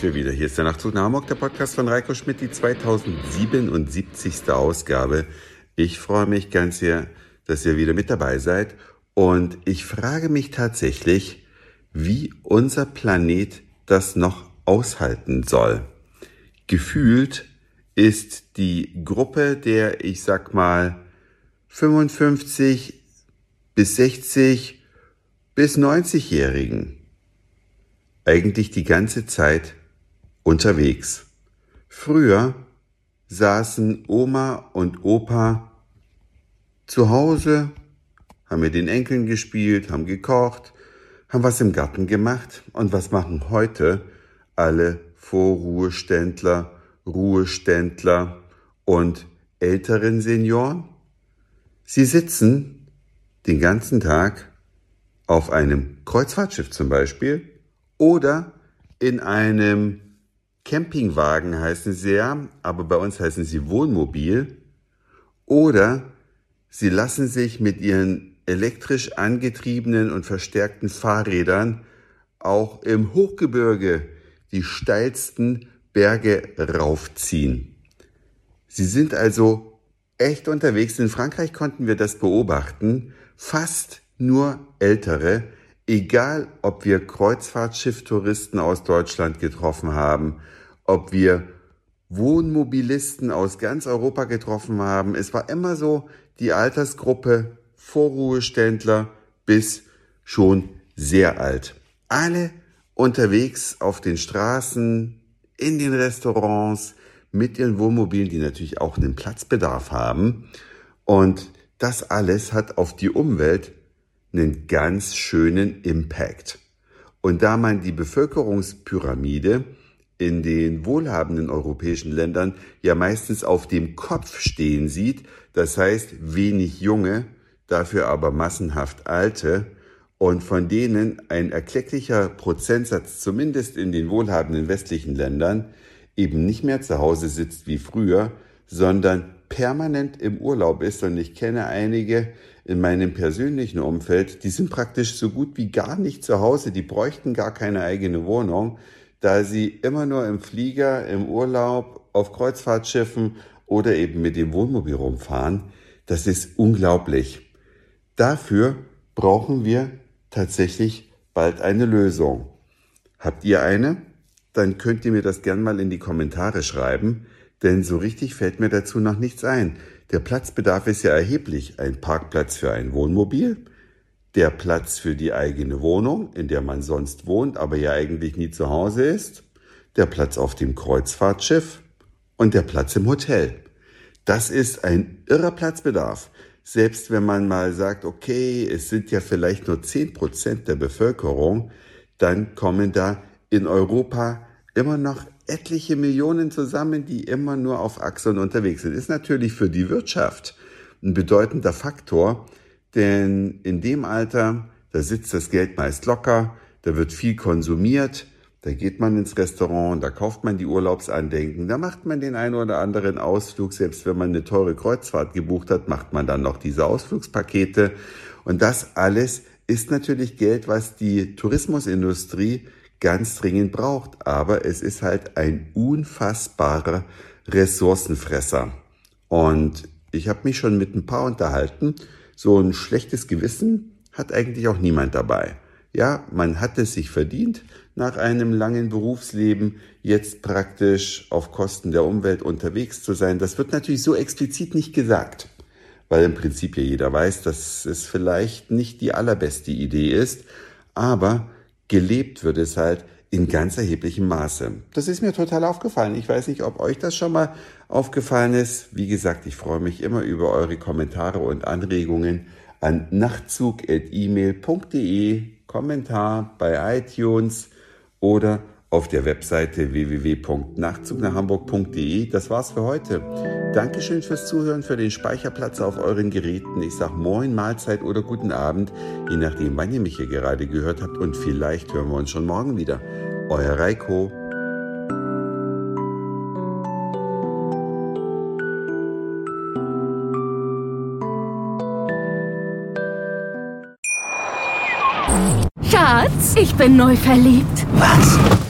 sind wir wieder. Hier ist der Nachtzug nach Hamburg, der Podcast von Reiko Schmidt, die 2077. Ausgabe. Ich freue mich ganz sehr, dass ihr wieder mit dabei seid. Und ich frage mich tatsächlich, wie unser Planet das noch aushalten soll. Gefühlt ist die Gruppe der, ich sag mal, 55 bis 60 bis 90-Jährigen eigentlich die ganze Zeit unterwegs. Früher saßen Oma und Opa zu Hause, haben mit den Enkeln gespielt, haben gekocht, haben was im Garten gemacht. Und was machen heute alle Vorruheständler, Ruheständler und älteren Senioren? Sie sitzen den ganzen Tag auf einem Kreuzfahrtschiff zum Beispiel oder in einem Campingwagen heißen sie ja, aber bei uns heißen sie Wohnmobil. Oder sie lassen sich mit ihren elektrisch angetriebenen und verstärkten Fahrrädern auch im Hochgebirge die steilsten Berge raufziehen. Sie sind also echt unterwegs. In Frankreich konnten wir das beobachten. Fast nur ältere, egal ob wir Kreuzfahrtschifftouristen aus Deutschland getroffen haben, ob wir Wohnmobilisten aus ganz Europa getroffen haben, es war immer so die Altersgruppe Vorruheständler bis schon sehr alt. Alle unterwegs auf den Straßen, in den Restaurants, mit ihren Wohnmobilen, die natürlich auch einen Platzbedarf haben. Und das alles hat auf die Umwelt einen ganz schönen Impact. Und da man die Bevölkerungspyramide in den wohlhabenden europäischen Ländern ja meistens auf dem Kopf stehen sieht, das heißt wenig junge, dafür aber massenhaft alte, und von denen ein erklecklicher Prozentsatz zumindest in den wohlhabenden westlichen Ländern eben nicht mehr zu Hause sitzt wie früher, sondern permanent im Urlaub ist. Und ich kenne einige, in meinem persönlichen Umfeld, die sind praktisch so gut wie gar nicht zu Hause, die bräuchten gar keine eigene Wohnung, da sie immer nur im Flieger, im Urlaub, auf Kreuzfahrtschiffen oder eben mit dem Wohnmobil rumfahren. Das ist unglaublich. Dafür brauchen wir tatsächlich bald eine Lösung. Habt ihr eine? Dann könnt ihr mir das gern mal in die Kommentare schreiben, denn so richtig fällt mir dazu noch nichts ein. Der Platzbedarf ist ja erheblich. Ein Parkplatz für ein Wohnmobil, der Platz für die eigene Wohnung, in der man sonst wohnt, aber ja eigentlich nie zu Hause ist, der Platz auf dem Kreuzfahrtschiff und der Platz im Hotel. Das ist ein irrer Platzbedarf. Selbst wenn man mal sagt, okay, es sind ja vielleicht nur zehn Prozent der Bevölkerung, dann kommen da in Europa immer noch etliche Millionen zusammen, die immer nur auf Achseln unterwegs sind. Ist natürlich für die Wirtschaft ein bedeutender Faktor, denn in dem Alter, da sitzt das Geld meist locker, da wird viel konsumiert, da geht man ins Restaurant, da kauft man die Urlaubsandenken, da macht man den einen oder anderen Ausflug, selbst wenn man eine teure Kreuzfahrt gebucht hat, macht man dann noch diese Ausflugspakete. Und das alles ist natürlich Geld, was die Tourismusindustrie ganz dringend braucht. Aber es ist halt ein unfassbarer Ressourcenfresser. Und ich habe mich schon mit ein paar unterhalten. So ein schlechtes Gewissen hat eigentlich auch niemand dabei. Ja, man hat es sich verdient, nach einem langen Berufsleben jetzt praktisch auf Kosten der Umwelt unterwegs zu sein. Das wird natürlich so explizit nicht gesagt, weil im Prinzip ja jeder weiß, dass es vielleicht nicht die allerbeste Idee ist, aber gelebt wird es halt in ganz erheblichem Maße. Das ist mir total aufgefallen. Ich weiß nicht, ob euch das schon mal aufgefallen ist. Wie gesagt, ich freue mich immer über eure Kommentare und Anregungen an nachtzug.email.de, Kommentar bei iTunes oder auf der Webseite www.nachzugnachhamburg.de. Das war's für heute. Dankeschön fürs Zuhören, für den Speicherplatz auf euren Geräten. Ich sag Moin, Mahlzeit oder guten Abend, je nachdem, wann ihr mich hier gerade gehört habt. Und vielleicht hören wir uns schon morgen wieder. Euer Reiko. Schatz, ich bin neu verliebt. Was?